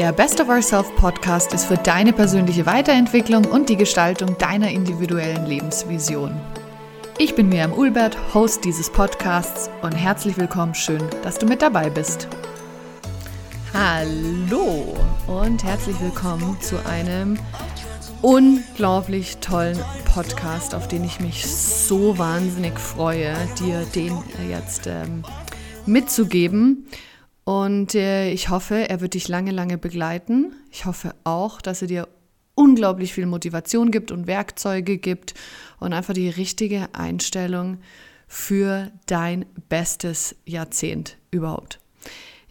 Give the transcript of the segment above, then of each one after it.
Der Best of Ourself Podcast ist für deine persönliche Weiterentwicklung und die Gestaltung deiner individuellen Lebensvision. Ich bin Miriam Ulbert, Host dieses Podcasts und herzlich willkommen, schön, dass du mit dabei bist. Hallo und herzlich willkommen zu einem unglaublich tollen Podcast, auf den ich mich so wahnsinnig freue, dir den jetzt ähm, mitzugeben. Und äh, ich hoffe, er wird dich lange, lange begleiten. Ich hoffe auch, dass er dir unglaublich viel Motivation gibt und Werkzeuge gibt und einfach die richtige Einstellung für dein bestes Jahrzehnt überhaupt.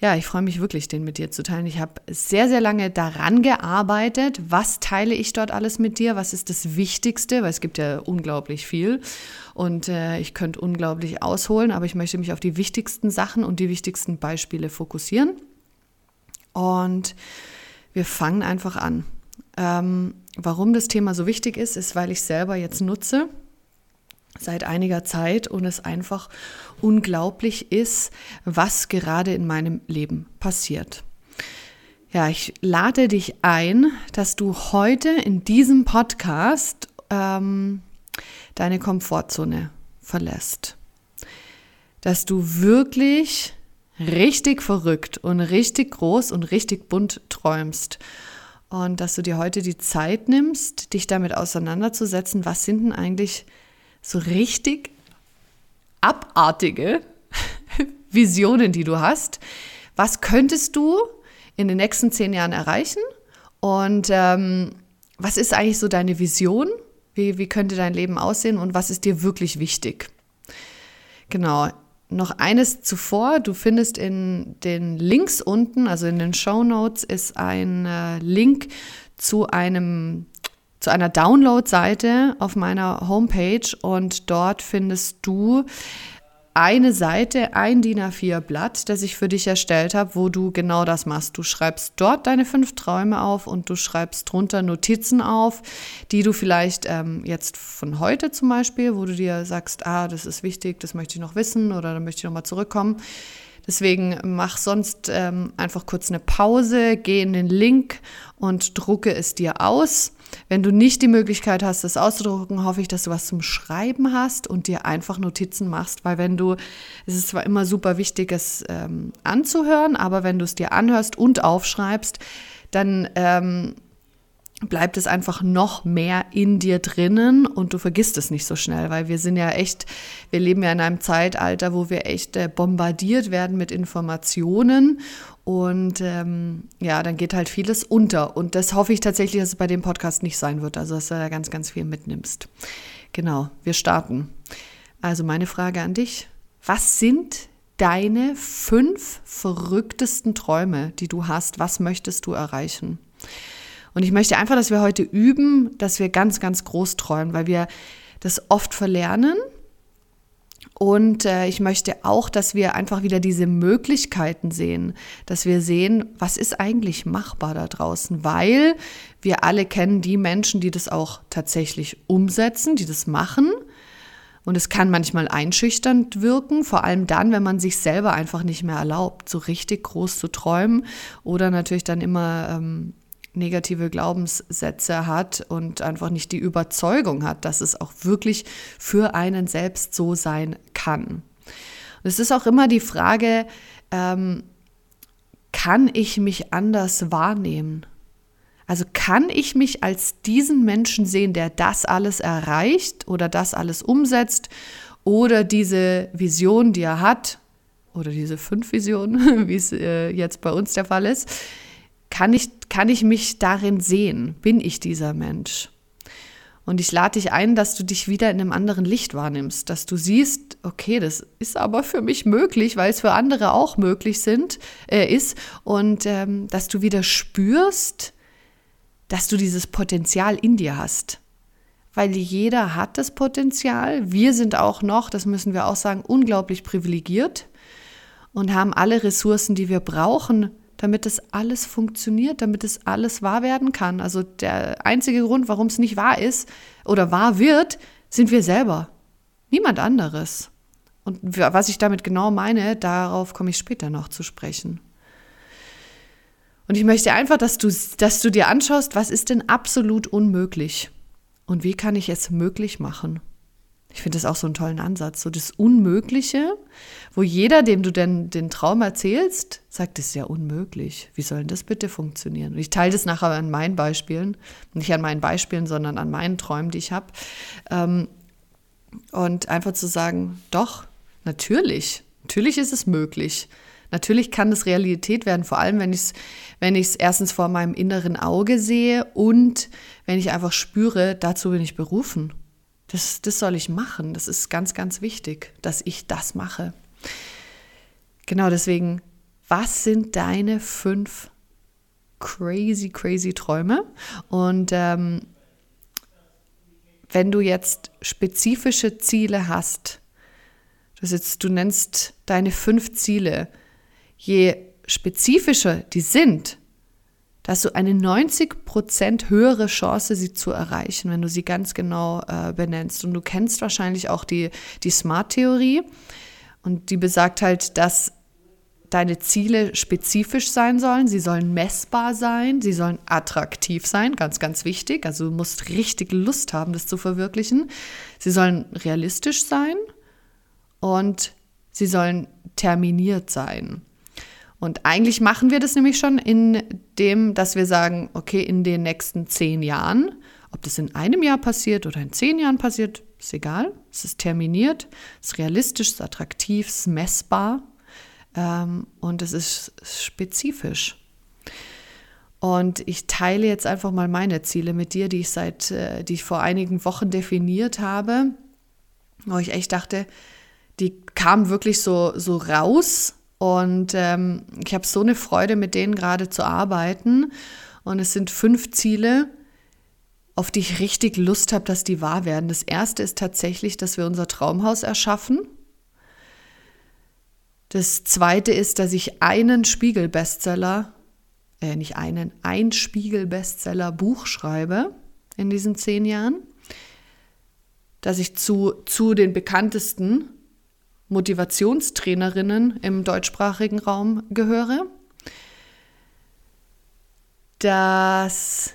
Ja, ich freue mich wirklich, den mit dir zu teilen. Ich habe sehr, sehr lange daran gearbeitet. Was teile ich dort alles mit dir? Was ist das Wichtigste? Weil es gibt ja unglaublich viel und äh, ich könnte unglaublich ausholen, aber ich möchte mich auf die wichtigsten Sachen und die wichtigsten Beispiele fokussieren. Und wir fangen einfach an. Ähm, warum das Thema so wichtig ist, ist, weil ich selber jetzt nutze seit einiger Zeit und es einfach unglaublich ist, was gerade in meinem Leben passiert. Ja, ich lade dich ein, dass du heute in diesem Podcast ähm, deine Komfortzone verlässt. Dass du wirklich richtig verrückt und richtig groß und richtig bunt träumst. Und dass du dir heute die Zeit nimmst, dich damit auseinanderzusetzen, was sind denn eigentlich so richtig abartige Visionen, die du hast. Was könntest du in den nächsten zehn Jahren erreichen? Und ähm, was ist eigentlich so deine Vision? Wie, wie könnte dein Leben aussehen und was ist dir wirklich wichtig? Genau. Noch eines zuvor, du findest in den Links unten, also in den Show Notes, ist ein äh, Link zu einem zu einer Download-Seite auf meiner Homepage und dort findest du eine Seite, ein DIN A4-Blatt, das ich für dich erstellt habe, wo du genau das machst. Du schreibst dort deine fünf Träume auf und du schreibst drunter Notizen auf, die du vielleicht ähm, jetzt von heute zum Beispiel, wo du dir sagst, ah, das ist wichtig, das möchte ich noch wissen oder da möchte ich nochmal zurückkommen. Deswegen mach sonst ähm, einfach kurz eine Pause, geh in den Link und drucke es dir aus. Wenn du nicht die Möglichkeit hast, das auszudrucken, hoffe ich, dass du was zum Schreiben hast und dir einfach Notizen machst, weil wenn du, es ist zwar immer super wichtig, es ähm, anzuhören, aber wenn du es dir anhörst und aufschreibst, dann ähm, bleibt es einfach noch mehr in dir drinnen und du vergisst es nicht so schnell, weil wir sind ja echt, wir leben ja in einem Zeitalter, wo wir echt äh, bombardiert werden mit Informationen und ähm, ja, dann geht halt vieles unter und das hoffe ich tatsächlich, dass es bei dem Podcast nicht sein wird, also dass du da ganz, ganz viel mitnimmst. Genau, wir starten. Also meine Frage an dich, was sind deine fünf verrücktesten Träume, die du hast? Was möchtest du erreichen? Und ich möchte einfach, dass wir heute üben, dass wir ganz, ganz groß träumen, weil wir das oft verlernen. Und äh, ich möchte auch, dass wir einfach wieder diese Möglichkeiten sehen, dass wir sehen, was ist eigentlich machbar da draußen, weil wir alle kennen die Menschen, die das auch tatsächlich umsetzen, die das machen. Und es kann manchmal einschüchternd wirken, vor allem dann, wenn man sich selber einfach nicht mehr erlaubt, so richtig groß zu träumen oder natürlich dann immer ähm, negative Glaubenssätze hat und einfach nicht die Überzeugung hat, dass es auch wirklich für einen selbst so sein kann. Und es ist auch immer die Frage, ähm, kann ich mich anders wahrnehmen? Also kann ich mich als diesen Menschen sehen, der das alles erreicht oder das alles umsetzt oder diese Vision, die er hat, oder diese fünf Visionen, wie es äh, jetzt bei uns der Fall ist, kann ich, kann ich mich darin sehen? Bin ich dieser Mensch? Und ich lade dich ein, dass du dich wieder in einem anderen Licht wahrnimmst, dass du siehst, okay, das ist aber für mich möglich, weil es für andere auch möglich sind, äh, ist. Und ähm, dass du wieder spürst, dass du dieses Potenzial in dir hast. Weil jeder hat das Potenzial. Wir sind auch noch, das müssen wir auch sagen, unglaublich privilegiert und haben alle Ressourcen, die wir brauchen, damit das alles funktioniert, damit es alles wahr werden kann. Also der einzige Grund, warum es nicht wahr ist oder wahr wird, sind wir selber. Niemand anderes. Und was ich damit genau meine, darauf komme ich später noch zu sprechen. Und ich möchte einfach, dass du, dass du dir anschaust, was ist denn absolut unmöglich und wie kann ich es möglich machen. Ich finde das auch so einen tollen Ansatz. So das Unmögliche, wo jeder, dem du denn den Traum erzählst, sagt, das ist ja unmöglich. Wie soll denn das bitte funktionieren? Und ich teile das nachher an meinen Beispielen. Nicht an meinen Beispielen, sondern an meinen Träumen, die ich habe. Ähm, und einfach zu sagen, doch, natürlich, natürlich ist es möglich. Natürlich kann es Realität werden, vor allem wenn ich es wenn erstens vor meinem inneren Auge sehe und wenn ich einfach spüre, dazu bin ich berufen. Das, das soll ich machen. Das ist ganz, ganz wichtig, dass ich das mache. Genau deswegen, was sind deine fünf crazy, crazy Träume? Und ähm, wenn du jetzt spezifische Ziele hast, das jetzt, du nennst deine fünf Ziele, je spezifischer die sind, hast du eine 90% höhere Chance, sie zu erreichen, wenn du sie ganz genau äh, benennst. Und du kennst wahrscheinlich auch die, die Smart-Theorie. Und die besagt halt, dass deine Ziele spezifisch sein sollen, sie sollen messbar sein, sie sollen attraktiv sein, ganz, ganz wichtig. Also du musst richtig Lust haben, das zu verwirklichen. Sie sollen realistisch sein und sie sollen terminiert sein. Und eigentlich machen wir das nämlich schon in dem, dass wir sagen, okay, in den nächsten zehn Jahren, ob das in einem Jahr passiert oder in zehn Jahren passiert, ist egal. Es ist terminiert, es ist realistisch, es ist attraktiv, es ist messbar ähm, und es ist spezifisch. Und ich teile jetzt einfach mal meine Ziele mit dir, die ich seit, äh, die ich vor einigen Wochen definiert habe, wo ich echt dachte, die kamen wirklich so, so raus und ähm, ich habe so eine Freude, mit denen gerade zu arbeiten. Und es sind fünf Ziele, auf die ich richtig Lust habe, dass die wahr werden. Das erste ist tatsächlich, dass wir unser Traumhaus erschaffen. Das zweite ist, dass ich einen Spiegel-Bestseller, äh, nicht einen, ein Spiegel-Bestseller-Buch schreibe in diesen zehn Jahren. Dass ich zu, zu den bekanntesten Motivationstrainerinnen im deutschsprachigen Raum gehöre, dass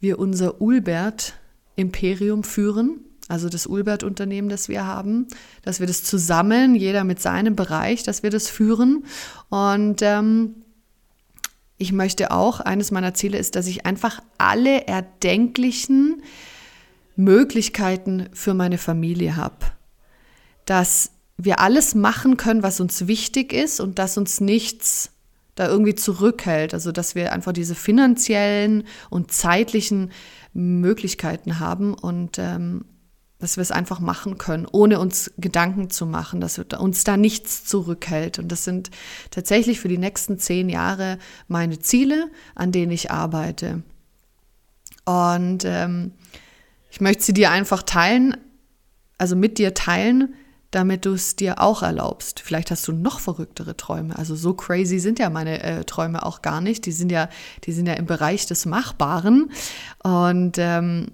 wir unser Ulbert-Imperium führen, also das Ulbert-Unternehmen, das wir haben, dass wir das zusammen, jeder mit seinem Bereich, dass wir das führen. Und ähm, ich möchte auch, eines meiner Ziele ist, dass ich einfach alle erdenklichen Möglichkeiten für meine Familie habe dass wir alles machen können, was uns wichtig ist und dass uns nichts da irgendwie zurückhält. Also dass wir einfach diese finanziellen und zeitlichen Möglichkeiten haben und ähm, dass wir es einfach machen können, ohne uns Gedanken zu machen, dass uns da nichts zurückhält. Und das sind tatsächlich für die nächsten zehn Jahre meine Ziele, an denen ich arbeite. Und ähm, ich möchte sie dir einfach teilen, also mit dir teilen, damit du es dir auch erlaubst. Vielleicht hast du noch verrücktere Träume. Also so crazy sind ja meine äh, Träume auch gar nicht. Die sind ja, die sind ja im Bereich des Machbaren. Und ähm,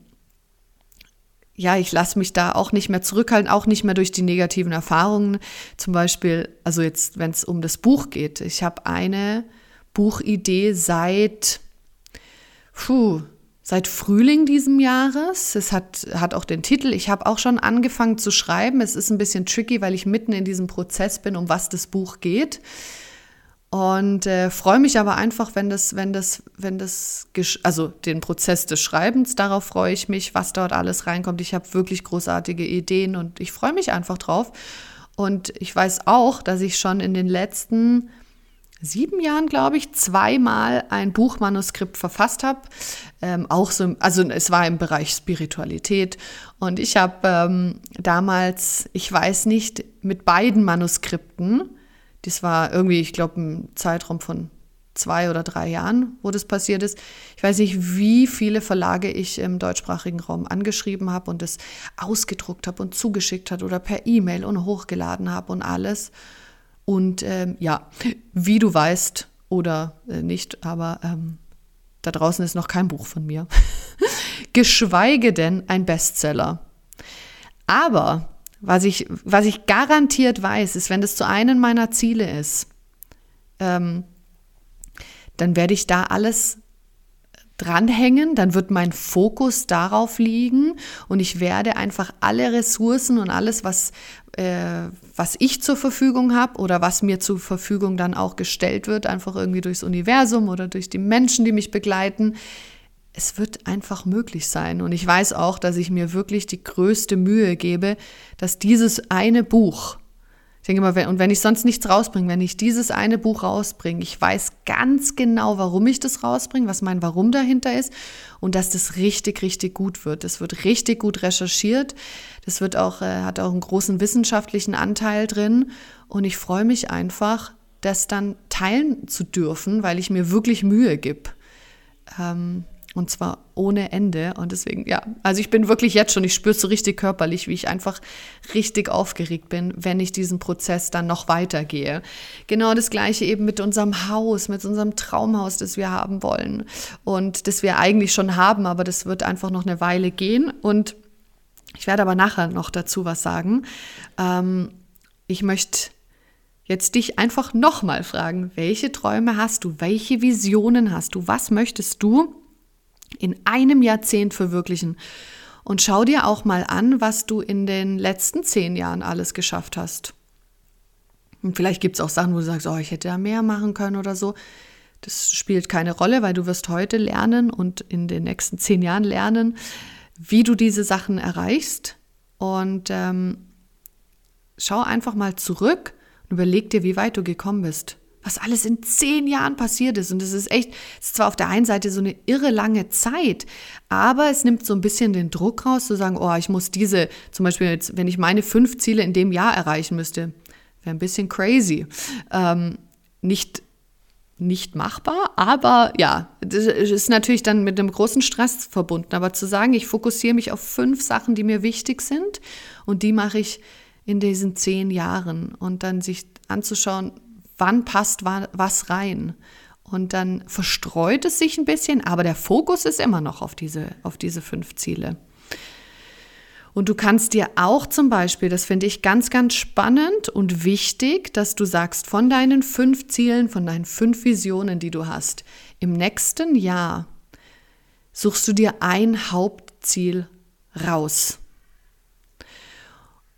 ja, ich lasse mich da auch nicht mehr zurückhalten, auch nicht mehr durch die negativen Erfahrungen. Zum Beispiel, also jetzt, wenn es um das Buch geht. Ich habe eine Buchidee seit, puh, seit Frühling diesem Jahres. Es hat, hat auch den Titel. Ich habe auch schon angefangen zu schreiben. Es ist ein bisschen tricky, weil ich mitten in diesem Prozess bin, um was das Buch geht. Und äh, freue mich aber einfach, wenn das, wenn das, wenn das, also den Prozess des Schreibens, darauf freue ich mich, was dort alles reinkommt. Ich habe wirklich großartige Ideen und ich freue mich einfach drauf. Und ich weiß auch, dass ich schon in den letzten sieben Jahren, glaube ich, zweimal ein Buchmanuskript verfasst habe. Ähm, auch so, also es war im Bereich Spiritualität. Und ich habe ähm, damals, ich weiß nicht, mit beiden Manuskripten, das war irgendwie, ich glaube, ein Zeitraum von zwei oder drei Jahren, wo das passiert ist. Ich weiß nicht, wie viele Verlage ich im deutschsprachigen Raum angeschrieben habe und das ausgedruckt habe und zugeschickt hat oder per E-Mail und hochgeladen habe und alles. Und ähm, ja, wie du weißt oder äh, nicht, aber ähm, da draußen ist noch kein Buch von mir. Geschweige denn ein Bestseller. Aber was ich, was ich garantiert weiß, ist, wenn das zu einem meiner Ziele ist, ähm, dann werde ich da alles dranhängen, dann wird mein Fokus darauf liegen und ich werde einfach alle Ressourcen und alles, was, äh, was ich zur Verfügung habe oder was mir zur Verfügung dann auch gestellt wird, einfach irgendwie durchs Universum oder durch die Menschen, die mich begleiten, es wird einfach möglich sein. Und ich weiß auch, dass ich mir wirklich die größte Mühe gebe, dass dieses eine Buch, ich denke mal, wenn, und wenn ich sonst nichts rausbringe, wenn ich dieses eine Buch rausbringe, ich weiß ganz genau, warum ich das rausbringe, was mein Warum dahinter ist und dass das richtig, richtig gut wird. Das wird richtig gut recherchiert. Das wird auch, äh, hat auch einen großen wissenschaftlichen Anteil drin. Und ich freue mich einfach, das dann teilen zu dürfen, weil ich mir wirklich Mühe gebe. Ähm, und zwar ohne Ende. Und deswegen, ja, also ich bin wirklich jetzt schon, ich spüre es so richtig körperlich, wie ich einfach richtig aufgeregt bin, wenn ich diesen Prozess dann noch weitergehe. Genau das gleiche eben mit unserem Haus, mit unserem Traumhaus, das wir haben wollen. Und das wir eigentlich schon haben, aber das wird einfach noch eine Weile gehen. Und ich werde aber nachher noch dazu was sagen. Ähm, ich möchte jetzt dich einfach nochmal fragen, welche Träume hast du? Welche Visionen hast du? Was möchtest du? In einem Jahrzehnt verwirklichen. Und schau dir auch mal an, was du in den letzten zehn Jahren alles geschafft hast. Und vielleicht gibt es auch Sachen, wo du sagst, oh, ich hätte ja mehr machen können oder so. Das spielt keine Rolle, weil du wirst heute lernen und in den nächsten zehn Jahren lernen, wie du diese Sachen erreichst. Und ähm, schau einfach mal zurück und überleg dir, wie weit du gekommen bist was alles in zehn Jahren passiert ist. Und das ist echt, es ist zwar auf der einen Seite so eine irre lange Zeit, aber es nimmt so ein bisschen den Druck raus, zu sagen, oh, ich muss diese, zum Beispiel jetzt, wenn ich meine fünf Ziele in dem Jahr erreichen müsste, wäre ein bisschen crazy. Ähm, nicht nicht machbar, aber ja, das ist natürlich dann mit einem großen Stress verbunden. Aber zu sagen, ich fokussiere mich auf fünf Sachen, die mir wichtig sind und die mache ich in diesen zehn Jahren und dann sich anzuschauen, wann passt was rein. Und dann verstreut es sich ein bisschen, aber der Fokus ist immer noch auf diese, auf diese fünf Ziele. Und du kannst dir auch zum Beispiel, das finde ich ganz, ganz spannend und wichtig, dass du sagst, von deinen fünf Zielen, von deinen fünf Visionen, die du hast, im nächsten Jahr suchst du dir ein Hauptziel raus.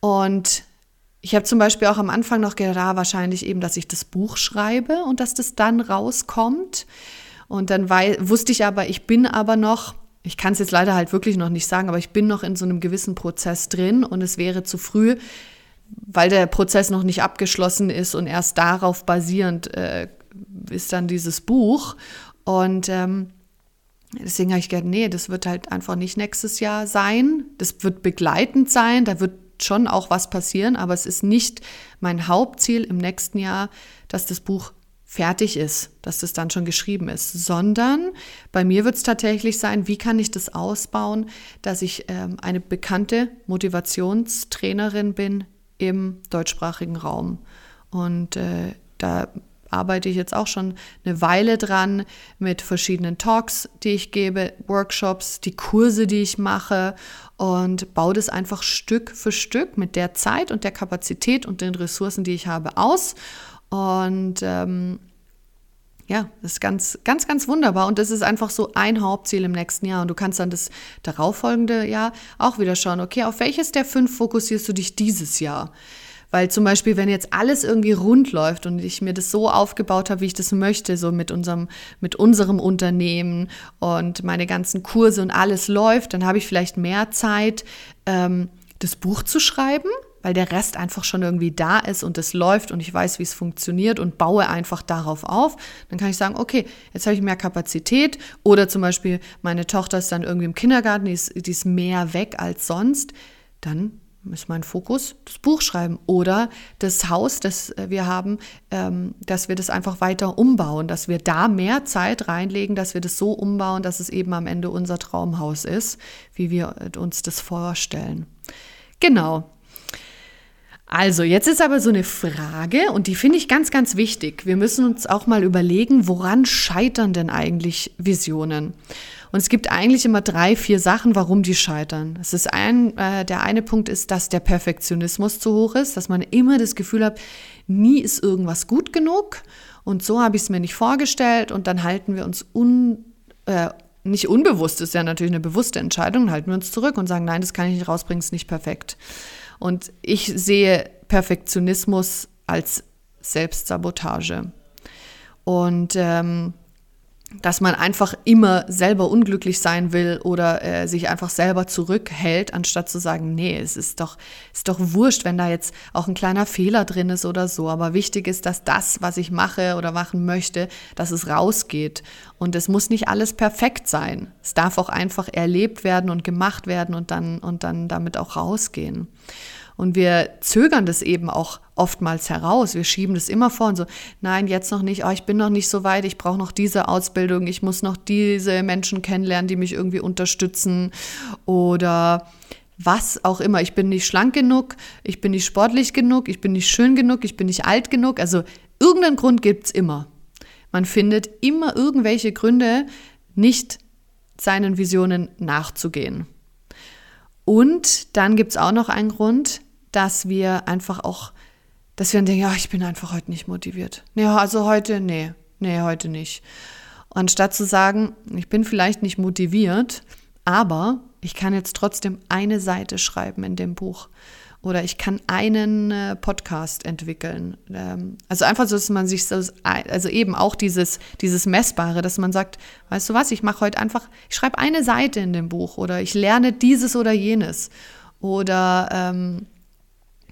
Und ich habe zum Beispiel auch am Anfang noch gedacht, ah, wahrscheinlich eben, dass ich das Buch schreibe und dass das dann rauskommt. Und dann wusste ich aber, ich bin aber noch, ich kann es jetzt leider halt wirklich noch nicht sagen, aber ich bin noch in so einem gewissen Prozess drin und es wäre zu früh, weil der Prozess noch nicht abgeschlossen ist und erst darauf basierend äh, ist dann dieses Buch. Und ähm, deswegen habe ich gedacht, nee, das wird halt einfach nicht nächstes Jahr sein. Das wird begleitend sein, da wird schon auch was passieren, aber es ist nicht mein Hauptziel im nächsten Jahr, dass das Buch fertig ist, dass das dann schon geschrieben ist, sondern bei mir wird es tatsächlich sein, wie kann ich das ausbauen, dass ich ähm, eine bekannte Motivationstrainerin bin im deutschsprachigen Raum. Und äh, da arbeite ich jetzt auch schon eine Weile dran mit verschiedenen Talks, die ich gebe, Workshops, die Kurse, die ich mache und baue das einfach Stück für Stück mit der Zeit und der Kapazität und den Ressourcen, die ich habe, aus. Und ähm, ja, das ist ganz, ganz, ganz wunderbar. Und das ist einfach so ein Hauptziel im nächsten Jahr. Und du kannst dann das darauffolgende Jahr auch wieder schauen, okay, auf welches der fünf fokussierst du dich dieses Jahr? Weil zum Beispiel, wenn jetzt alles irgendwie rund läuft und ich mir das so aufgebaut habe, wie ich das möchte, so mit unserem, mit unserem Unternehmen und meine ganzen Kurse und alles läuft, dann habe ich vielleicht mehr Zeit, ähm, das Buch zu schreiben, weil der Rest einfach schon irgendwie da ist und es läuft und ich weiß, wie es funktioniert und baue einfach darauf auf. Dann kann ich sagen, okay, jetzt habe ich mehr Kapazität oder zum Beispiel meine Tochter ist dann irgendwie im Kindergarten, die ist, die ist mehr weg als sonst. Dann ist mein Fokus das Buch schreiben oder das Haus, das äh, wir haben, ähm, dass wir das einfach weiter umbauen, dass wir da mehr Zeit reinlegen, dass wir das so umbauen, dass es eben am Ende unser Traumhaus ist, wie wir äh, uns das vorstellen. Genau. Also, jetzt ist aber so eine Frage und die finde ich ganz, ganz wichtig. Wir müssen uns auch mal überlegen, woran scheitern denn eigentlich Visionen? Und es gibt eigentlich immer drei, vier Sachen, warum die scheitern. Es ist ein, äh, der eine Punkt ist, dass der Perfektionismus zu hoch ist, dass man immer das Gefühl hat, nie ist irgendwas gut genug. Und so habe ich es mir nicht vorgestellt. Und dann halten wir uns un, äh, nicht unbewusst, ist ja natürlich eine bewusste Entscheidung, halten wir uns zurück und sagen, nein, das kann ich nicht rausbringen, ist nicht perfekt. Und ich sehe Perfektionismus als Selbstsabotage. Und ähm, dass man einfach immer selber unglücklich sein will oder äh, sich einfach selber zurückhält, anstatt zu sagen, nee, es ist doch, ist doch wurscht, wenn da jetzt auch ein kleiner Fehler drin ist oder so. Aber wichtig ist, dass das, was ich mache oder machen möchte, dass es rausgeht. Und es muss nicht alles perfekt sein. Es darf auch einfach erlebt werden und gemacht werden und dann, und dann damit auch rausgehen. Und wir zögern das eben auch oftmals heraus. Wir schieben das immer vor und so, nein, jetzt noch nicht, oh, ich bin noch nicht so weit, ich brauche noch diese Ausbildung, ich muss noch diese Menschen kennenlernen, die mich irgendwie unterstützen oder was auch immer. Ich bin nicht schlank genug, ich bin nicht sportlich genug, ich bin nicht schön genug, ich bin nicht alt genug. Also irgendeinen Grund gibt es immer. Man findet immer irgendwelche Gründe, nicht seinen Visionen nachzugehen. Und dann gibt es auch noch einen Grund, dass wir einfach auch, dass wir dann denken, ja, ich bin einfach heute nicht motiviert. Nee, also heute, nee, nee, heute nicht. Anstatt zu sagen, ich bin vielleicht nicht motiviert, aber ich kann jetzt trotzdem eine Seite schreiben in dem Buch oder ich kann einen äh, Podcast entwickeln. Ähm, also einfach so, dass man sich so, also eben auch dieses, dieses Messbare, dass man sagt, weißt du was, ich mache heute einfach, ich schreibe eine Seite in dem Buch oder ich lerne dieses oder jenes oder ähm,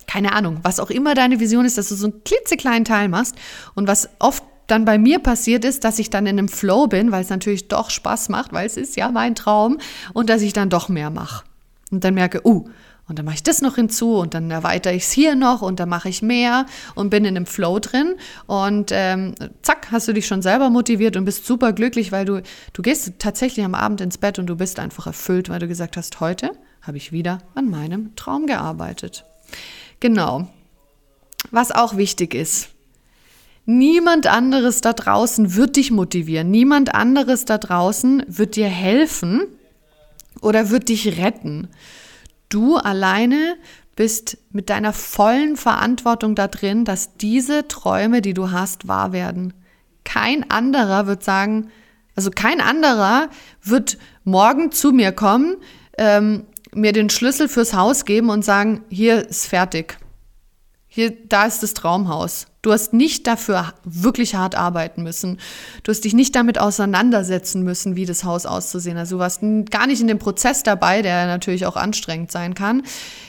keine Ahnung, was auch immer deine Vision ist, dass du so einen klitzekleinen Teil machst. Und was oft dann bei mir passiert ist, dass ich dann in einem Flow bin, weil es natürlich doch Spaß macht, weil es ist ja mein Traum und dass ich dann doch mehr mache. Und dann merke, uh, und dann mache ich das noch hinzu und dann erweitere ich es hier noch und dann mache ich mehr und bin in einem Flow drin. Und ähm, zack, hast du dich schon selber motiviert und bist super glücklich, weil du, du gehst tatsächlich am Abend ins Bett und du bist einfach erfüllt, weil du gesagt hast, heute habe ich wieder an meinem Traum gearbeitet. Genau. Was auch wichtig ist. Niemand anderes da draußen wird dich motivieren. Niemand anderes da draußen wird dir helfen oder wird dich retten. Du alleine bist mit deiner vollen Verantwortung da drin, dass diese Träume, die du hast, wahr werden. Kein anderer wird sagen, also kein anderer wird morgen zu mir kommen, ähm, mir den Schlüssel fürs Haus geben und sagen, hier ist fertig. Hier, da ist das Traumhaus. Du hast nicht dafür wirklich hart arbeiten müssen. Du hast dich nicht damit auseinandersetzen müssen, wie das Haus auszusehen. Also du warst gar nicht in dem Prozess dabei, der natürlich auch anstrengend sein kann.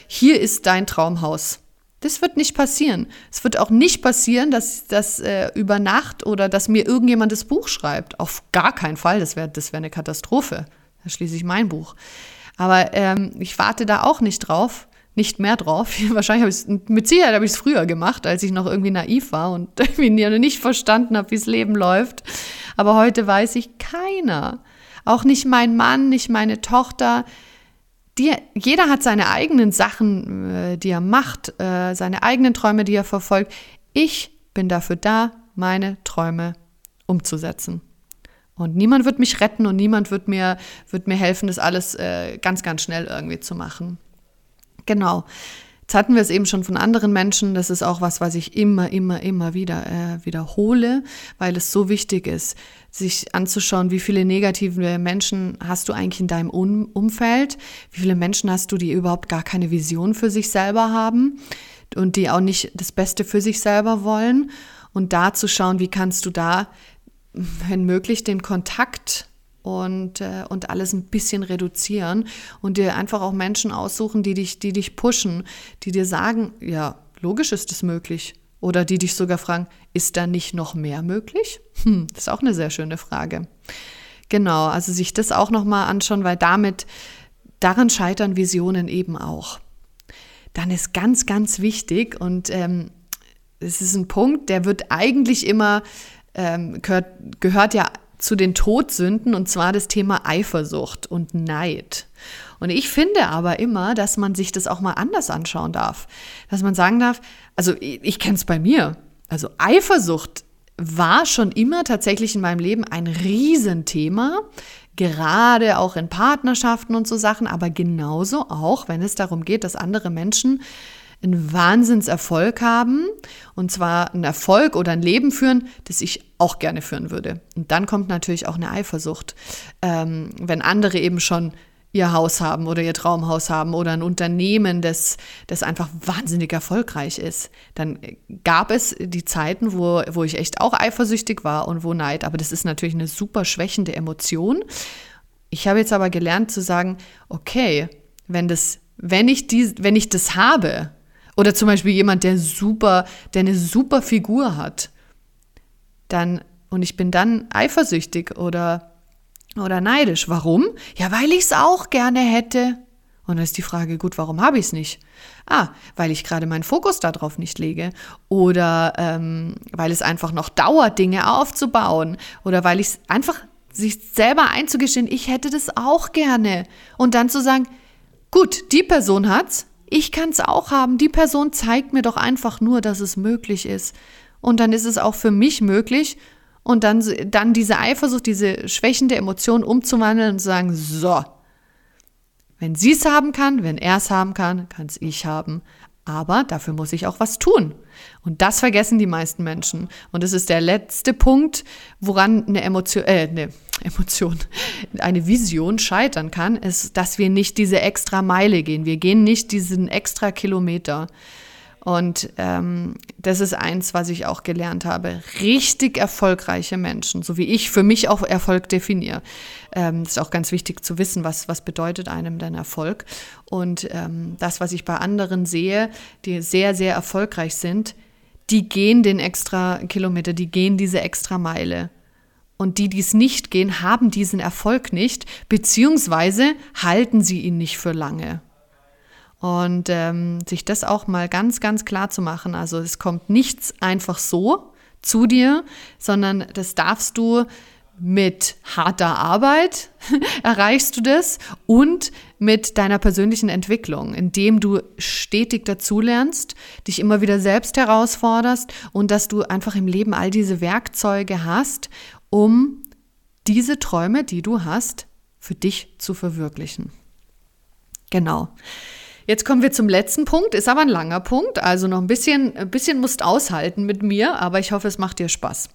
Hier ist dein Traumhaus. Das wird nicht passieren. Es wird auch nicht passieren, dass, dass äh, über Nacht oder dass mir irgendjemand das Buch schreibt. Auf gar keinen Fall. Das wäre das wär eine Katastrophe. Da schließe ich mein Buch. Aber ähm, ich warte da auch nicht drauf, nicht mehr drauf. Wahrscheinlich habe ich es, mit Sicherheit habe ich es früher gemacht, als ich noch irgendwie naiv war und irgendwie nicht verstanden habe, wie das Leben läuft. Aber heute weiß ich keiner. Auch nicht mein Mann, nicht meine Tochter. Die, jeder hat seine eigenen Sachen, äh, die er macht, äh, seine eigenen Träume, die er verfolgt. Ich bin dafür da, meine Träume umzusetzen. Und niemand wird mich retten und niemand wird mir, wird mir helfen, das alles äh, ganz, ganz schnell irgendwie zu machen. Genau. Jetzt hatten wir es eben schon von anderen Menschen. Das ist auch was, was ich immer, immer, immer wieder äh, wiederhole, weil es so wichtig ist, sich anzuschauen, wie viele negative Menschen hast du eigentlich in deinem um Umfeld? Wie viele Menschen hast du, die überhaupt gar keine Vision für sich selber haben und die auch nicht das Beste für sich selber wollen? Und da zu schauen, wie kannst du da, wenn möglich, den Kontakt und, äh, und alles ein bisschen reduzieren und dir einfach auch Menschen aussuchen, die dich, die dich pushen, die dir sagen, ja, logisch ist es möglich. Oder die dich sogar fragen, ist da nicht noch mehr möglich? Hm, das ist auch eine sehr schöne Frage. Genau, also sich das auch nochmal anschauen, weil damit, daran scheitern Visionen eben auch. Dann ist ganz, ganz wichtig und ähm, es ist ein Punkt, der wird eigentlich immer, ähm, gehört, gehört ja zu den Todsünden und zwar das Thema Eifersucht und Neid. Und ich finde aber immer, dass man sich das auch mal anders anschauen darf. Dass man sagen darf, also ich, ich kenne es bei mir. Also Eifersucht war schon immer tatsächlich in meinem Leben ein Riesenthema. gerade auch in Partnerschaften und so Sachen, aber genauso auch, wenn es darum geht, dass andere Menschen einen Wahnsinnserfolg haben und zwar einen Erfolg oder ein Leben führen, das ich auch gerne führen würde. Und dann kommt natürlich auch eine Eifersucht, ähm, wenn andere eben schon ihr Haus haben oder ihr Traumhaus haben oder ein Unternehmen, das, das einfach wahnsinnig erfolgreich ist. Dann gab es die Zeiten, wo, wo ich echt auch eifersüchtig war und wo Neid, aber das ist natürlich eine super schwächende Emotion. Ich habe jetzt aber gelernt zu sagen, okay, wenn das, wenn ich die, wenn ich das habe, oder zum Beispiel jemand, der super, der eine super Figur hat, dann, und ich bin dann eifersüchtig oder oder neidisch. Warum? Ja, weil ich es auch gerne hätte. Und dann ist die Frage, gut, warum habe ich es nicht? Ah, weil ich gerade meinen Fokus darauf nicht lege. Oder ähm, weil es einfach noch dauert, Dinge aufzubauen. Oder weil ich es einfach sich selber einzugestehen, ich hätte das auch gerne. Und dann zu sagen, gut, die Person hat's, ich kann es auch haben. Die Person zeigt mir doch einfach nur, dass es möglich ist. Und dann ist es auch für mich möglich und dann, dann diese Eifersucht, diese schwächende Emotion umzuwandeln und zu sagen, so, wenn sie es haben kann, wenn er es haben kann, kann es ich haben. Aber dafür muss ich auch was tun. Und das vergessen die meisten Menschen. Und das ist der letzte Punkt, woran eine Emotion, äh, eine Emotion, eine Vision scheitern kann, ist, dass wir nicht diese extra Meile gehen. Wir gehen nicht diesen extra Kilometer. Und ähm, das ist eins, was ich auch gelernt habe. Richtig erfolgreiche Menschen, so wie ich für mich auch Erfolg definiere. Ähm, ist auch ganz wichtig zu wissen, was, was bedeutet einem denn Erfolg. Und ähm, das, was ich bei anderen sehe, die sehr, sehr erfolgreich sind, die gehen den extra Kilometer, die gehen diese extra Meile. Und die, die es nicht gehen, haben diesen Erfolg nicht, beziehungsweise halten sie ihn nicht für lange. Und ähm, sich das auch mal ganz, ganz klar zu machen. Also es kommt nichts einfach so zu dir, sondern das darfst du mit harter Arbeit erreichst du das und mit deiner persönlichen Entwicklung, indem du stetig dazulernst, dich immer wieder selbst herausforderst und dass du einfach im Leben all diese Werkzeuge hast, um diese Träume, die du hast, für dich zu verwirklichen. Genau. Jetzt kommen wir zum letzten Punkt, ist aber ein langer Punkt, also noch ein bisschen, ein bisschen musst aushalten mit mir, aber ich hoffe, es macht dir Spaß.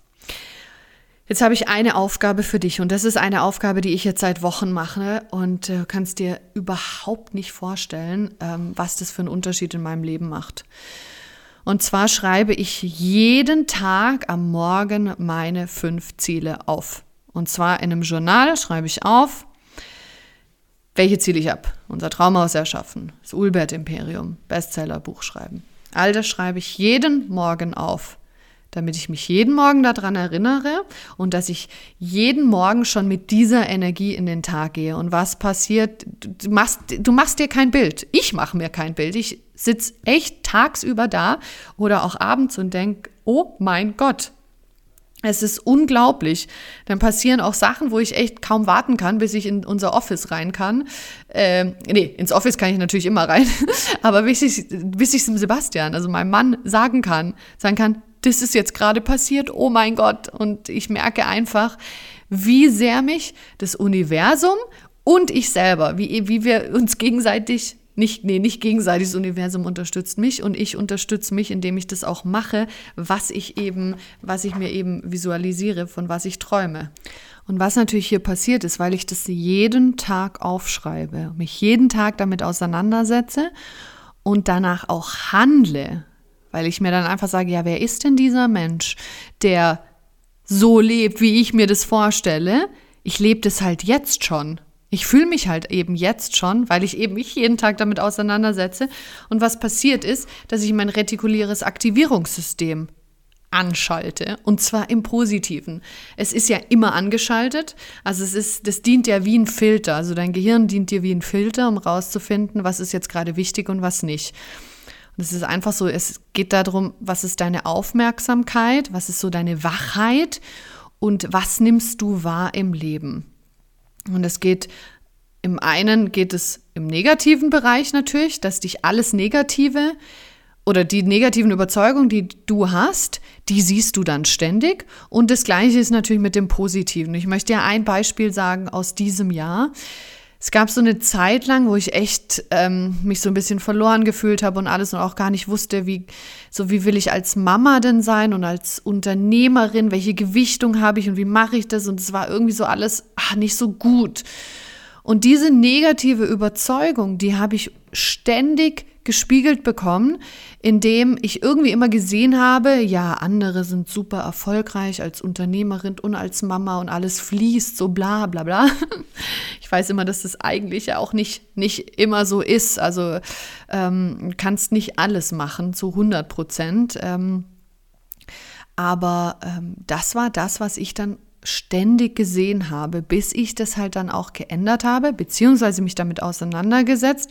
Jetzt habe ich eine Aufgabe für dich und das ist eine Aufgabe, die ich jetzt seit Wochen mache und du äh, kannst dir überhaupt nicht vorstellen, ähm, was das für einen Unterschied in meinem Leben macht. Und zwar schreibe ich jeden Tag am Morgen meine fünf Ziele auf. Und zwar in einem Journal schreibe ich auf, welche ziele ich ab? Unser Traumhaus erschaffen, das Ulbert-Imperium, Bestseller-Buch schreiben. All das schreibe ich jeden Morgen auf, damit ich mich jeden Morgen daran erinnere und dass ich jeden Morgen schon mit dieser Energie in den Tag gehe. Und was passiert? Du machst, du machst dir kein Bild. Ich mache mir kein Bild. Ich sitze echt tagsüber da oder auch abends und denke, oh mein Gott, es ist unglaublich. Dann passieren auch Sachen, wo ich echt kaum warten kann, bis ich in unser Office rein kann. Ähm, nee, ins Office kann ich natürlich immer rein. Aber bis ich, bis ich es dem Sebastian, also meinem Mann, sagen kann, sagen kann, das ist jetzt gerade passiert, oh mein Gott. Und ich merke einfach, wie sehr mich das Universum und ich selber, wie, wie wir uns gegenseitig nicht, nee, nicht gegenseitig, das Universum unterstützt mich und ich unterstütze mich, indem ich das auch mache, was ich eben, was ich mir eben visualisiere, von was ich träume. Und was natürlich hier passiert ist, weil ich das jeden Tag aufschreibe, mich jeden Tag damit auseinandersetze und danach auch handle, weil ich mir dann einfach sage, ja, wer ist denn dieser Mensch, der so lebt, wie ich mir das vorstelle? Ich lebe das halt jetzt schon. Ich fühle mich halt eben jetzt schon, weil ich eben mich jeden Tag damit auseinandersetze. Und was passiert ist, dass ich mein retikuläres Aktivierungssystem anschalte und zwar im Positiven. Es ist ja immer angeschaltet, also es ist, das dient ja wie ein Filter. Also dein Gehirn dient dir wie ein Filter, um rauszufinden, was ist jetzt gerade wichtig und was nicht. Und es ist einfach so, es geht darum, was ist deine Aufmerksamkeit, was ist so deine Wachheit und was nimmst du wahr im Leben. Und es geht im einen geht es im negativen Bereich natürlich, dass dich alles Negative oder die negativen Überzeugungen, die du hast, die siehst du dann ständig. Und das Gleiche ist natürlich mit dem Positiven. Ich möchte dir ein Beispiel sagen aus diesem Jahr. Es gab so eine Zeit lang, wo ich echt ähm, mich so ein bisschen verloren gefühlt habe und alles und auch gar nicht wusste, wie so wie will ich als Mama denn sein und als Unternehmerin, welche Gewichtung habe ich und wie mache ich das und es war irgendwie so alles ach, nicht so gut. Und diese negative Überzeugung, die habe ich ständig gespiegelt bekommen, indem ich irgendwie immer gesehen habe, ja, andere sind super erfolgreich als Unternehmerin und als Mama und alles fließt so bla bla bla. Ich weiß immer, dass das eigentlich ja auch nicht, nicht immer so ist. Also ähm, kannst nicht alles machen zu 100 Prozent. Ähm, aber ähm, das war das, was ich dann ständig gesehen habe, bis ich das halt dann auch geändert habe, beziehungsweise mich damit auseinandergesetzt,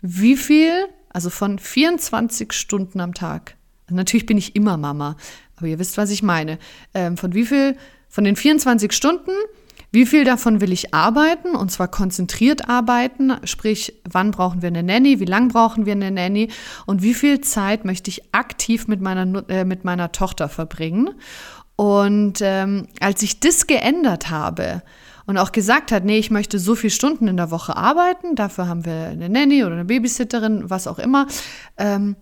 wie viel, also von 24 Stunden am Tag, also natürlich bin ich immer Mama, aber ihr wisst, was ich meine, ähm, von wie viel, von den 24 Stunden, wie viel davon will ich arbeiten? Und zwar konzentriert arbeiten, sprich, wann brauchen wir eine Nanny, wie lang brauchen wir eine Nanny? Und wie viel Zeit möchte ich aktiv mit meiner, äh, mit meiner Tochter verbringen. Und ähm, als ich das geändert habe und auch gesagt hat, nee, ich möchte so viele Stunden in der Woche arbeiten, dafür haben wir eine Nanny oder eine Babysitterin, was auch immer, ähm,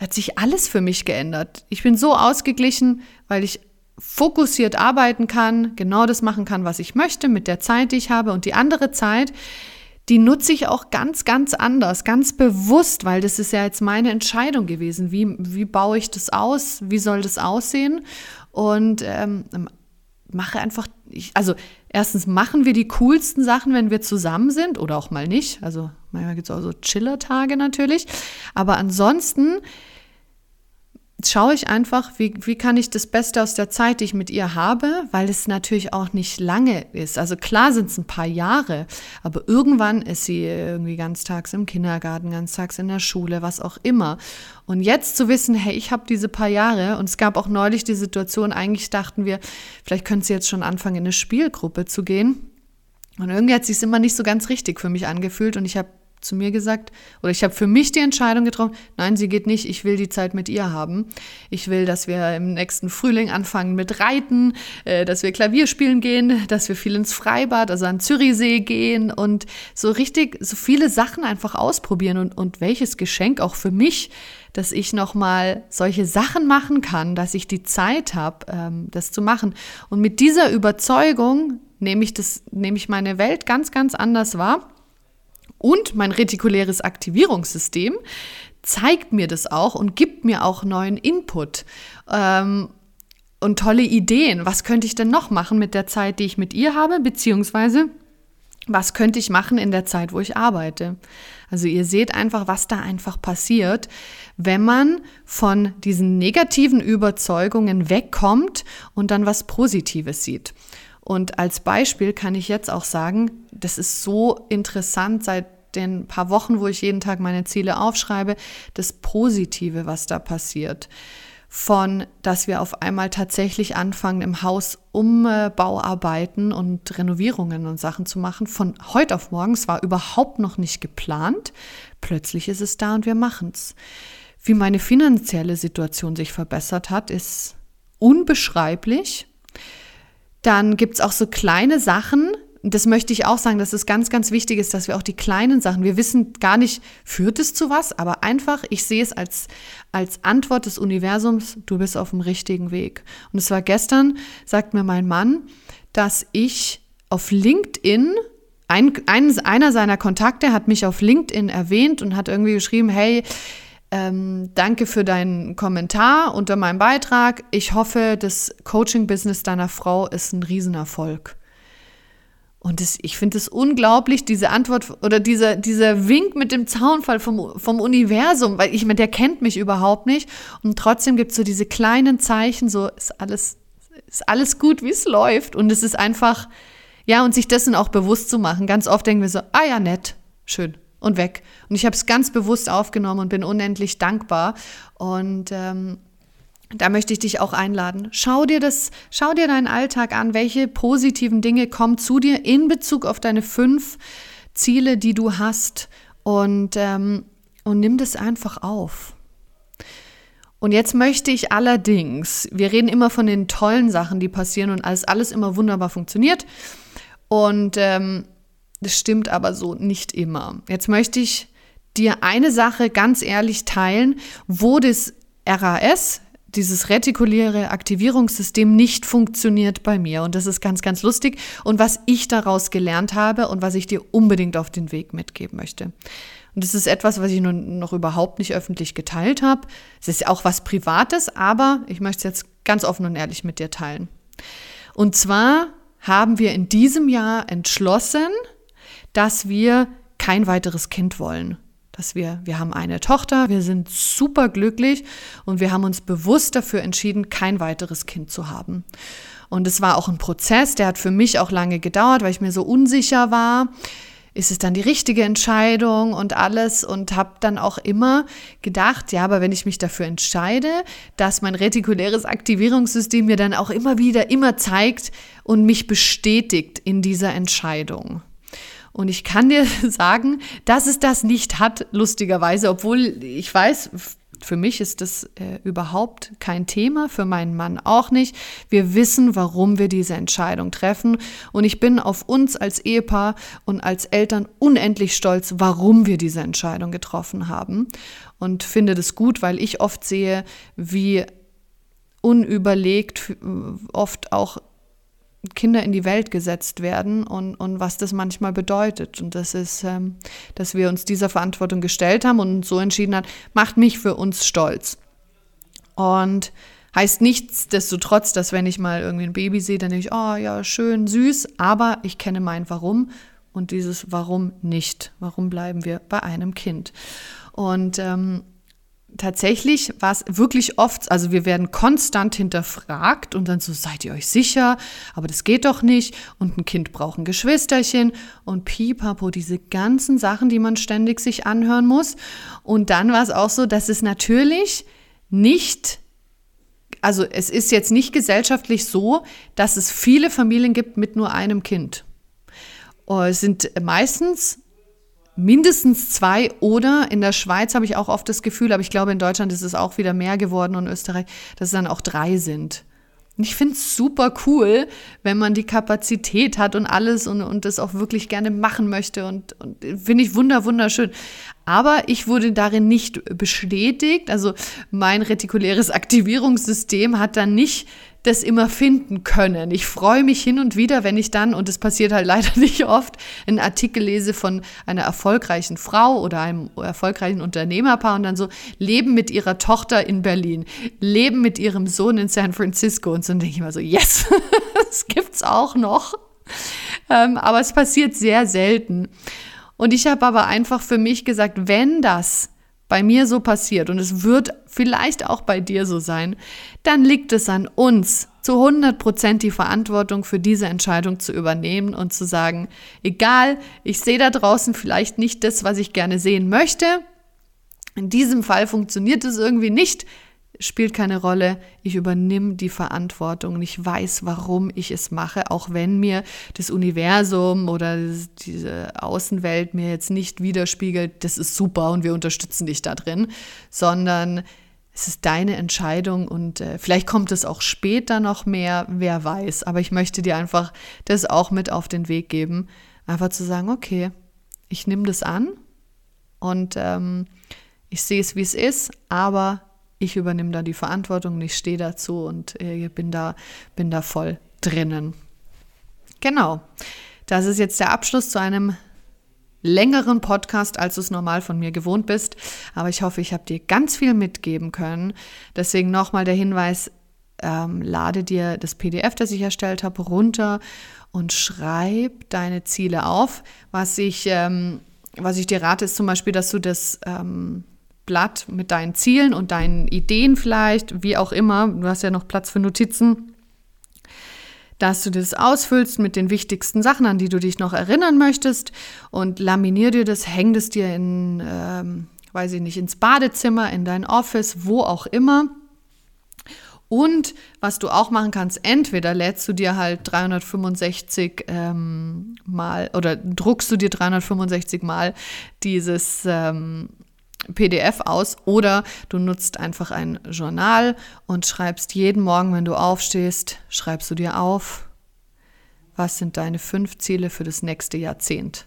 hat sich alles für mich geändert. Ich bin so ausgeglichen, weil ich fokussiert arbeiten kann, genau das machen kann, was ich möchte mit der Zeit, die ich habe und die andere Zeit, die nutze ich auch ganz, ganz anders, ganz bewusst, weil das ist ja jetzt meine Entscheidung gewesen. Wie, wie baue ich das aus? Wie soll das aussehen? Und ähm, mache einfach, ich, also erstens machen wir die coolsten Sachen, wenn wir zusammen sind oder auch mal nicht. Also manchmal gibt es auch so Chiller-Tage natürlich. Aber ansonsten schaue ich einfach, wie, wie kann ich das Beste aus der Zeit, die ich mit ihr habe, weil es natürlich auch nicht lange ist. Also klar sind es ein paar Jahre, aber irgendwann ist sie irgendwie ganztags im Kindergarten, ganztags in der Schule, was auch immer. Und jetzt zu wissen, hey, ich habe diese paar Jahre und es gab auch neulich die Situation, eigentlich dachten wir, vielleicht könnte sie jetzt schon anfangen, in eine Spielgruppe zu gehen. Und irgendwie hat es sich immer nicht so ganz richtig für mich angefühlt und ich habe zu mir gesagt, oder ich habe für mich die Entscheidung getroffen, nein, sie geht nicht, ich will die Zeit mit ihr haben. Ich will, dass wir im nächsten Frühling anfangen mit Reiten, äh, dass wir Klavier spielen gehen, dass wir viel ins Freibad, also an Zürichsee gehen und so richtig, so viele Sachen einfach ausprobieren und, und welches Geschenk auch für mich, dass ich nochmal solche Sachen machen kann, dass ich die Zeit habe, ähm, das zu machen. Und mit dieser Überzeugung nehme ich das, nehme ich meine Welt ganz, ganz anders wahr und mein retikuläres Aktivierungssystem zeigt mir das auch und gibt mir auch neuen Input. Ähm, und tolle Ideen. Was könnte ich denn noch machen mit der Zeit, die ich mit ihr habe, beziehungsweise was könnte ich machen in der Zeit, wo ich arbeite? Also ihr seht einfach, was da einfach passiert, wenn man von diesen negativen Überzeugungen wegkommt und dann was Positives sieht. Und als Beispiel kann ich jetzt auch sagen, das ist so interessant seit den paar Wochen, wo ich jeden Tag meine Ziele aufschreibe, das Positive, was da passiert. Von, dass wir auf einmal tatsächlich anfangen, im Haus Umbauarbeiten und Renovierungen und Sachen zu machen. Von heute auf morgen, es war überhaupt noch nicht geplant. Plötzlich ist es da und wir machen es. Wie meine finanzielle Situation sich verbessert hat, ist unbeschreiblich. Dann gibt es auch so kleine Sachen, das möchte ich auch sagen, dass es ganz, ganz wichtig ist, dass wir auch die kleinen Sachen, wir wissen gar nicht, führt es zu was, aber einfach, ich sehe es als, als Antwort des Universums, du bist auf dem richtigen Weg. Und es war gestern, sagt mir mein Mann, dass ich auf LinkedIn, ein, ein, einer seiner Kontakte hat mich auf LinkedIn erwähnt und hat irgendwie geschrieben, hey, ähm, danke für deinen Kommentar unter meinem Beitrag. Ich hoffe, das Coaching-Business deiner Frau ist ein Riesenerfolg. Und das, ich finde es unglaublich, diese Antwort oder dieser, dieser Wink mit dem Zaunfall vom, vom Universum, weil ich meine, der kennt mich überhaupt nicht. Und trotzdem gibt es so diese kleinen Zeichen, so ist alles, ist alles gut, wie es läuft. Und es ist einfach, ja, und sich dessen auch bewusst zu machen. Ganz oft denken wir so, ah ja, nett, schön und weg. Und ich habe es ganz bewusst aufgenommen und bin unendlich dankbar. Und ähm, da möchte ich dich auch einladen. Schau dir das, schau dir deinen Alltag an. Welche positiven Dinge kommen zu dir in Bezug auf deine fünf Ziele, die du hast und, ähm, und nimm das einfach auf. Und jetzt möchte ich allerdings, wir reden immer von den tollen Sachen, die passieren und alles, alles immer wunderbar funktioniert. Und ähm, das stimmt aber so nicht immer. Jetzt möchte ich dir eine Sache ganz ehrlich teilen, wo das RAS, dieses retikuläre Aktivierungssystem nicht funktioniert bei mir. Und das ist ganz, ganz lustig. Und was ich daraus gelernt habe und was ich dir unbedingt auf den Weg mitgeben möchte. Und das ist etwas, was ich noch überhaupt nicht öffentlich geteilt habe. Es ist auch was Privates, aber ich möchte es jetzt ganz offen und ehrlich mit dir teilen. Und zwar haben wir in diesem Jahr entschlossen, dass wir kein weiteres Kind wollen. Dass wir, wir haben eine Tochter, wir sind super glücklich und wir haben uns bewusst dafür entschieden, kein weiteres Kind zu haben. Und es war auch ein Prozess, der hat für mich auch lange gedauert, weil ich mir so unsicher war ist es dann die richtige Entscheidung und alles und habe dann auch immer gedacht, ja, aber wenn ich mich dafür entscheide, dass mein retikuläres Aktivierungssystem mir dann auch immer wieder immer zeigt und mich bestätigt in dieser Entscheidung. Und ich kann dir sagen, dass es das nicht hat, lustigerweise, obwohl ich weiß, für mich ist das äh, überhaupt kein Thema, für meinen Mann auch nicht. Wir wissen, warum wir diese Entscheidung treffen. Und ich bin auf uns als Ehepaar und als Eltern unendlich stolz, warum wir diese Entscheidung getroffen haben. Und finde das gut, weil ich oft sehe, wie unüberlegt oft auch Kinder in die Welt gesetzt werden und, und was das manchmal bedeutet. Und das ist, ähm, dass wir uns dieser Verantwortung gestellt haben und so entschieden hat, macht mich für uns stolz. Und heißt nichtsdestotrotz, dass wenn ich mal irgendwie ein Baby sehe, dann denke ich, oh ja, schön, süß, aber ich kenne mein Warum und dieses Warum nicht. Warum bleiben wir bei einem Kind? Und ähm, tatsächlich war es wirklich oft, also wir werden konstant hinterfragt und dann so, seid ihr euch sicher? Aber das geht doch nicht. Und ein Kind braucht ein Geschwisterchen und pipapo, diese ganzen Sachen, die man ständig sich anhören muss. Und dann war es auch so, dass es natürlich nicht also es ist jetzt nicht gesellschaftlich so, dass es viele Familien gibt mit nur einem Kind. Es sind meistens mindestens zwei oder in der Schweiz habe ich auch oft das Gefühl, aber ich glaube in Deutschland ist es auch wieder mehr geworden und Österreich, dass es dann auch drei sind. Und ich finde es super cool, wenn man die Kapazität hat und alles und, und das auch wirklich gerne machen möchte und, und finde ich wunder, wunderschön. Aber ich wurde darin nicht bestätigt. Also mein retikuläres Aktivierungssystem hat dann nicht das immer finden können. Ich freue mich hin und wieder, wenn ich dann, und das passiert halt leider nicht oft, einen Artikel lese von einer erfolgreichen Frau oder einem erfolgreichen Unternehmerpaar und dann so leben mit ihrer Tochter in Berlin, leben mit ihrem Sohn in San Francisco und so denke ich immer so, yes, das gibt's auch noch. Ähm, aber es passiert sehr selten. Und ich habe aber einfach für mich gesagt, wenn das bei mir so passiert und es wird vielleicht auch bei dir so sein, dann liegt es an uns, zu 100 Prozent die Verantwortung für diese Entscheidung zu übernehmen und zu sagen, egal, ich sehe da draußen vielleicht nicht das, was ich gerne sehen möchte. In diesem Fall funktioniert es irgendwie nicht spielt keine Rolle. Ich übernehme die Verantwortung und ich weiß, warum ich es mache, auch wenn mir das Universum oder diese Außenwelt mir jetzt nicht widerspiegelt, das ist super und wir unterstützen dich da drin, sondern es ist deine Entscheidung und äh, vielleicht kommt es auch später noch mehr, wer weiß. Aber ich möchte dir einfach das auch mit auf den Weg geben, einfach zu sagen, okay, ich nehme das an und ähm, ich sehe es, wie es ist, aber ich übernehme da die Verantwortung und ich stehe dazu und äh, bin, da, bin da voll drinnen. Genau. Das ist jetzt der Abschluss zu einem längeren Podcast, als du es normal von mir gewohnt bist. Aber ich hoffe, ich habe dir ganz viel mitgeben können. Deswegen nochmal der Hinweis, ähm, lade dir das PDF, das ich erstellt habe, runter und schreib deine Ziele auf. Was ich, ähm, was ich dir rate, ist zum Beispiel, dass du das ähm, Blatt mit deinen Zielen und deinen Ideen vielleicht, wie auch immer, du hast ja noch Platz für Notizen, dass du das ausfüllst mit den wichtigsten Sachen, an die du dich noch erinnern möchtest. Und laminier dir das, häng das dir in, ähm, weiß ich nicht, ins Badezimmer, in dein Office, wo auch immer. Und was du auch machen kannst, entweder lädst du dir halt 365 ähm, mal oder druckst du dir 365 mal dieses ähm, PDF aus oder du nutzt einfach ein Journal und schreibst jeden Morgen, wenn du aufstehst, schreibst du dir auf, was sind deine fünf Ziele für das nächste Jahrzehnt.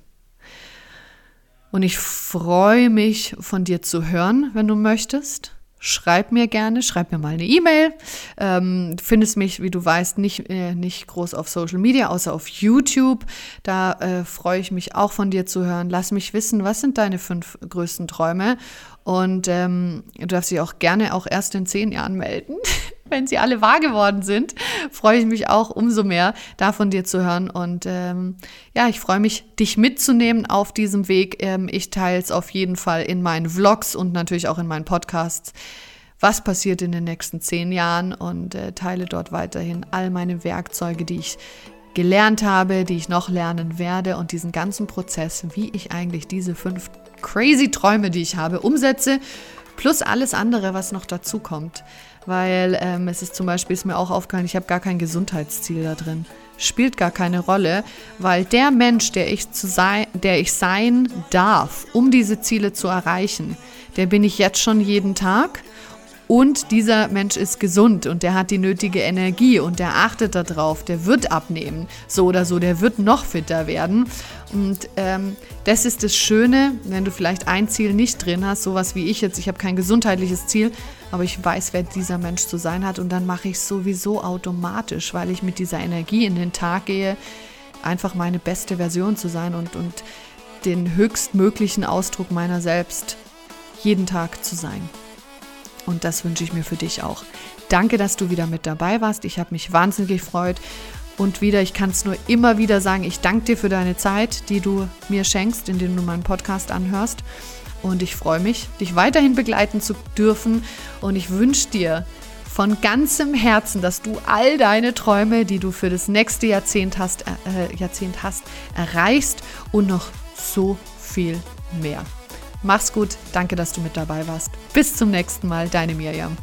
Und ich freue mich, von dir zu hören, wenn du möchtest schreib mir gerne, schreib mir mal eine E-Mail. Ähm, findest mich, wie du weißt, nicht, äh, nicht groß auf Social Media, außer auf YouTube. Da äh, freue ich mich auch von dir zu hören. Lass mich wissen, was sind deine fünf größten Träume? Und ähm, du darfst dich auch gerne auch erst in zehn Jahren melden. Wenn sie alle wahr geworden sind, freue ich mich auch umso mehr, da von dir zu hören. Und ähm, ja, ich freue mich, dich mitzunehmen auf diesem Weg. Ähm, ich teile es auf jeden Fall in meinen Vlogs und natürlich auch in meinen Podcasts, was passiert in den nächsten zehn Jahren und äh, teile dort weiterhin all meine Werkzeuge, die ich gelernt habe, die ich noch lernen werde und diesen ganzen Prozess, wie ich eigentlich diese fünf crazy Träume, die ich habe, umsetze, plus alles andere, was noch dazu kommt. Weil ähm, es ist zum Beispiel, ist mir auch aufgefallen, ich habe gar kein Gesundheitsziel da drin. Spielt gar keine Rolle, weil der Mensch, der ich, zu sein, der ich sein darf, um diese Ziele zu erreichen, der bin ich jetzt schon jeden Tag und dieser Mensch ist gesund und der hat die nötige Energie und der achtet darauf, der wird abnehmen, so oder so, der wird noch fitter werden. Und ähm, das ist das Schöne, wenn du vielleicht ein Ziel nicht drin hast, sowas wie ich jetzt, ich habe kein gesundheitliches Ziel, aber ich weiß, wer dieser Mensch zu sein hat und dann mache ich es sowieso automatisch, weil ich mit dieser Energie in den Tag gehe, einfach meine beste Version zu sein und, und den höchstmöglichen Ausdruck meiner selbst jeden Tag zu sein. Und das wünsche ich mir für dich auch. Danke, dass du wieder mit dabei warst. Ich habe mich wahnsinnig gefreut. Und wieder, ich kann es nur immer wieder sagen, ich danke dir für deine Zeit, die du mir schenkst, indem du meinen Podcast anhörst. Und ich freue mich, dich weiterhin begleiten zu dürfen. Und ich wünsche dir von ganzem Herzen, dass du all deine Träume, die du für das nächste Jahrzehnt hast, äh, Jahrzehnt hast erreichst und noch so viel mehr. Mach's gut, danke, dass du mit dabei warst. Bis zum nächsten Mal, deine Miriam.